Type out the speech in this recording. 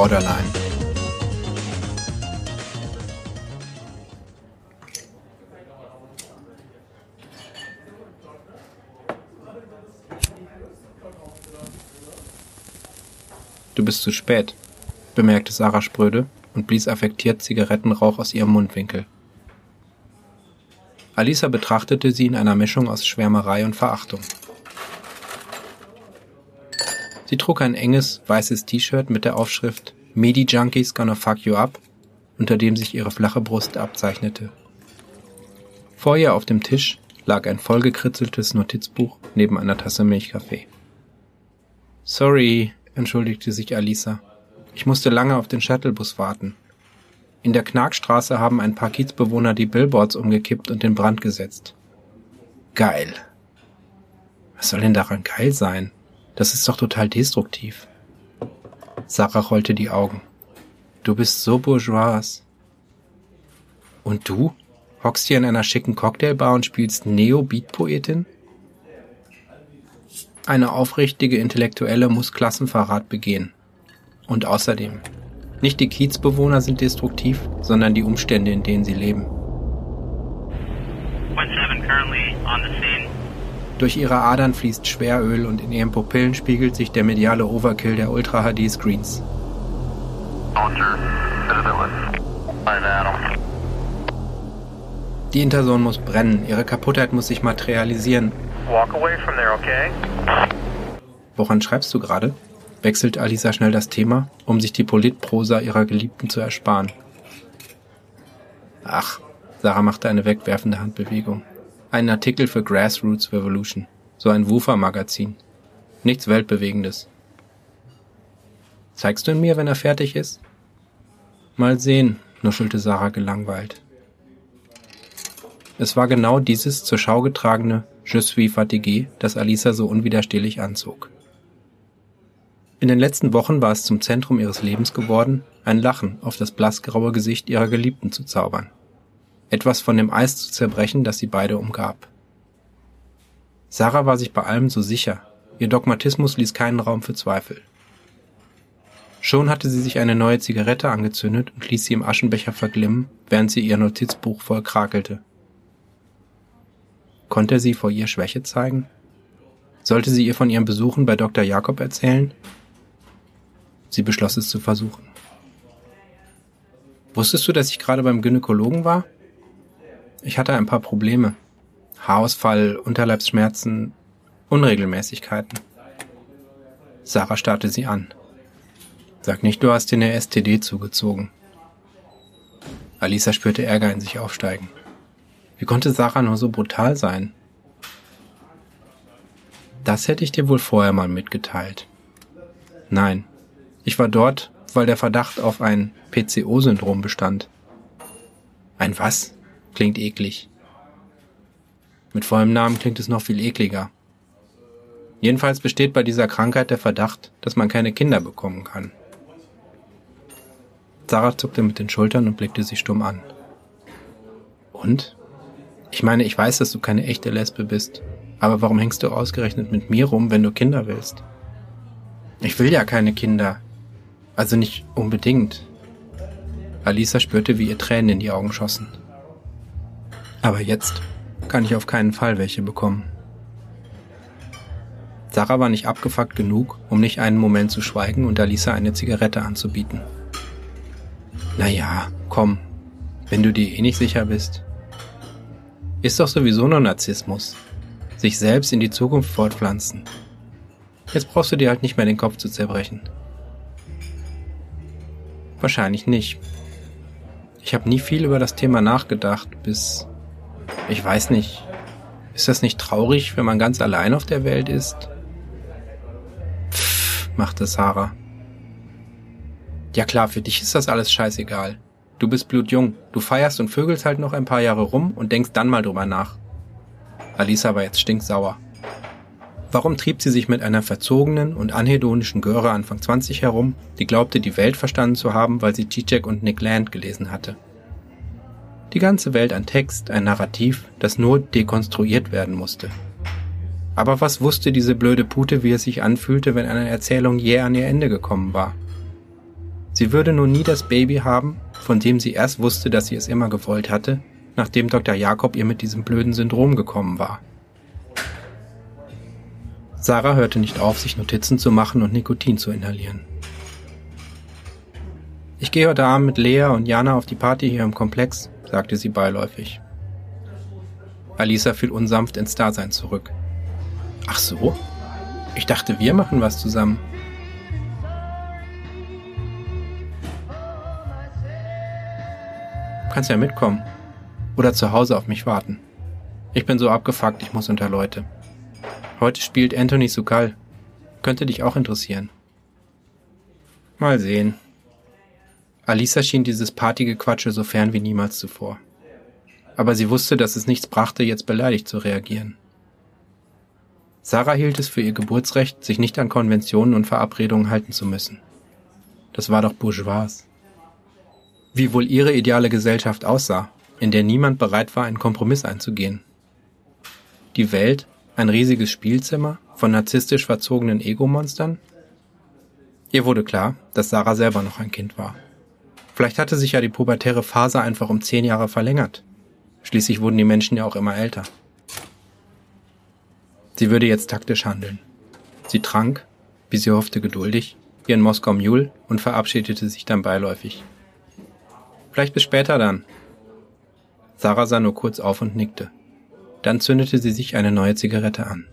Borderline. Du bist zu spät, bemerkte Sarah spröde und blies affektiert Zigarettenrauch aus ihrem Mundwinkel. Alisa betrachtete sie in einer Mischung aus Schwärmerei und Verachtung. Sie trug ein enges, weißes T-Shirt mit der Aufschrift Medi Junkies gonna fuck you up, unter dem sich ihre flache Brust abzeichnete. Vor ihr auf dem Tisch lag ein vollgekritzeltes Notizbuch neben einer Tasse Milchkaffee. Sorry, entschuldigte sich Alisa. Ich musste lange auf den Shuttlebus warten. In der Knarkstraße haben ein paar Kiezbewohner die Billboards umgekippt und in Brand gesetzt. Geil. Was soll denn daran geil sein? Das ist doch total destruktiv. Sarah rollte die Augen. Du bist so bourgeois. Und du? Hockst hier in einer schicken Cocktailbar und spielst Neo-Beat-Poetin? Eine aufrichtige Intellektuelle muss Klassenverrat begehen. Und außerdem, nicht die Kiezbewohner sind destruktiv, sondern die Umstände, in denen sie leben. Durch ihre Adern fließt Schweröl und in ihren Pupillen spiegelt sich der mediale Overkill der Ultra-HD-Screens. Die Interson muss brennen, ihre Kaputtheit muss sich materialisieren. There, okay? Woran schreibst du gerade? wechselt Alisa schnell das Thema, um sich die Politprosa ihrer Geliebten zu ersparen. Ach, Sarah machte eine wegwerfende Handbewegung. Ein Artikel für Grassroots Revolution, so ein Woofer-Magazin. Nichts Weltbewegendes. Zeigst du ihn mir, wenn er fertig ist? Mal sehen, nuschelte Sarah gelangweilt. Es war genau dieses zur Schau getragene Je suis fatigué, das Alisa so unwiderstehlich anzog. In den letzten Wochen war es zum Zentrum ihres Lebens geworden, ein Lachen auf das blassgraue Gesicht ihrer Geliebten zu zaubern. Etwas von dem Eis zu zerbrechen, das sie beide umgab. Sarah war sich bei allem so sicher, ihr Dogmatismus ließ keinen Raum für Zweifel. Schon hatte sie sich eine neue Zigarette angezündet und ließ sie im Aschenbecher verglimmen, während sie ihr Notizbuch voll krakelte. Konnte sie vor ihr Schwäche zeigen? Sollte sie ihr von ihren Besuchen bei Dr. Jakob erzählen Sie beschloss es zu versuchen. Wusstest du, dass ich gerade beim Gynäkologen war? Ich hatte ein paar Probleme. Haarausfall, Unterleibsschmerzen, Unregelmäßigkeiten. Sarah starrte sie an. Sag nicht, du hast dir eine STD zugezogen. Alisa spürte Ärger in sich aufsteigen. Wie konnte Sarah nur so brutal sein? Das hätte ich dir wohl vorher mal mitgeteilt. Nein, ich war dort, weil der Verdacht auf ein PCO-Syndrom bestand. Ein was? Klingt eklig. Mit vollem Namen klingt es noch viel ekliger. Jedenfalls besteht bei dieser Krankheit der Verdacht, dass man keine Kinder bekommen kann. Sarah zuckte mit den Schultern und blickte sie stumm an. Und? Ich meine, ich weiß, dass du keine echte Lesbe bist, aber warum hängst du ausgerechnet mit mir rum, wenn du Kinder willst? Ich will ja keine Kinder. Also nicht unbedingt. Alisa spürte, wie ihr Tränen in die Augen schossen. Aber jetzt kann ich auf keinen Fall welche bekommen. Sarah war nicht abgefuckt genug, um nicht einen Moment zu schweigen und Alisa eine Zigarette anzubieten. Naja, komm, wenn du dir eh nicht sicher bist. Ist doch sowieso nur Narzissmus. Sich selbst in die Zukunft fortpflanzen. Jetzt brauchst du dir halt nicht mehr den Kopf zu zerbrechen. Wahrscheinlich nicht. Ich habe nie viel über das Thema nachgedacht, bis... Ich weiß nicht. Ist das nicht traurig, wenn man ganz allein auf der Welt ist? Pfff, machte Sarah. Ja klar, für dich ist das alles scheißegal. Du bist blutjung, du feierst und vögelst halt noch ein paar Jahre rum und denkst dann mal drüber nach. Alisa war jetzt stinksauer. Warum trieb sie sich mit einer verzogenen und anhedonischen Göre Anfang 20 herum, die glaubte, die Welt verstanden zu haben, weil sie Zizek und Nick Land gelesen hatte? Die ganze Welt ein Text, ein Narrativ, das nur dekonstruiert werden musste. Aber was wusste diese blöde Pute, wie es sich anfühlte, wenn eine Erzählung jäh an ihr Ende gekommen war? Sie würde nun nie das Baby haben, von dem sie erst wusste, dass sie es immer gewollt hatte, nachdem Dr. Jakob ihr mit diesem blöden Syndrom gekommen war. Sarah hörte nicht auf, sich Notizen zu machen und Nikotin zu inhalieren. Ich gehe heute Abend mit Lea und Jana auf die Party hier im Komplex, sagte sie beiläufig. Alisa fiel unsanft ins Dasein zurück. Ach so? Ich dachte, wir machen was zusammen. Kannst ja mitkommen. Oder zu Hause auf mich warten. Ich bin so abgefuckt, ich muss unter Leute. Heute spielt Anthony Sukal. Könnte dich auch interessieren. Mal sehen. Alisa schien dieses Partygequatsche so fern wie niemals zuvor. Aber sie wusste, dass es nichts brachte, jetzt beleidigt zu reagieren. Sarah hielt es für ihr Geburtsrecht, sich nicht an Konventionen und Verabredungen halten zu müssen. Das war doch bourgeois. Wie wohl ihre ideale Gesellschaft aussah, in der niemand bereit war, einen Kompromiss einzugehen. Die Welt ein riesiges Spielzimmer von narzisstisch verzogenen Ego-Monstern? Ihr wurde klar, dass Sarah selber noch ein Kind war. Vielleicht hatte sich ja die pubertäre Phase einfach um zehn Jahre verlängert. Schließlich wurden die Menschen ja auch immer älter. Sie würde jetzt taktisch handeln. Sie trank, wie sie hoffte geduldig, ihren Moskau Mule und verabschiedete sich dann beiläufig. Vielleicht bis später dann. Sarah sah nur kurz auf und nickte. Dann zündete sie sich eine neue Zigarette an.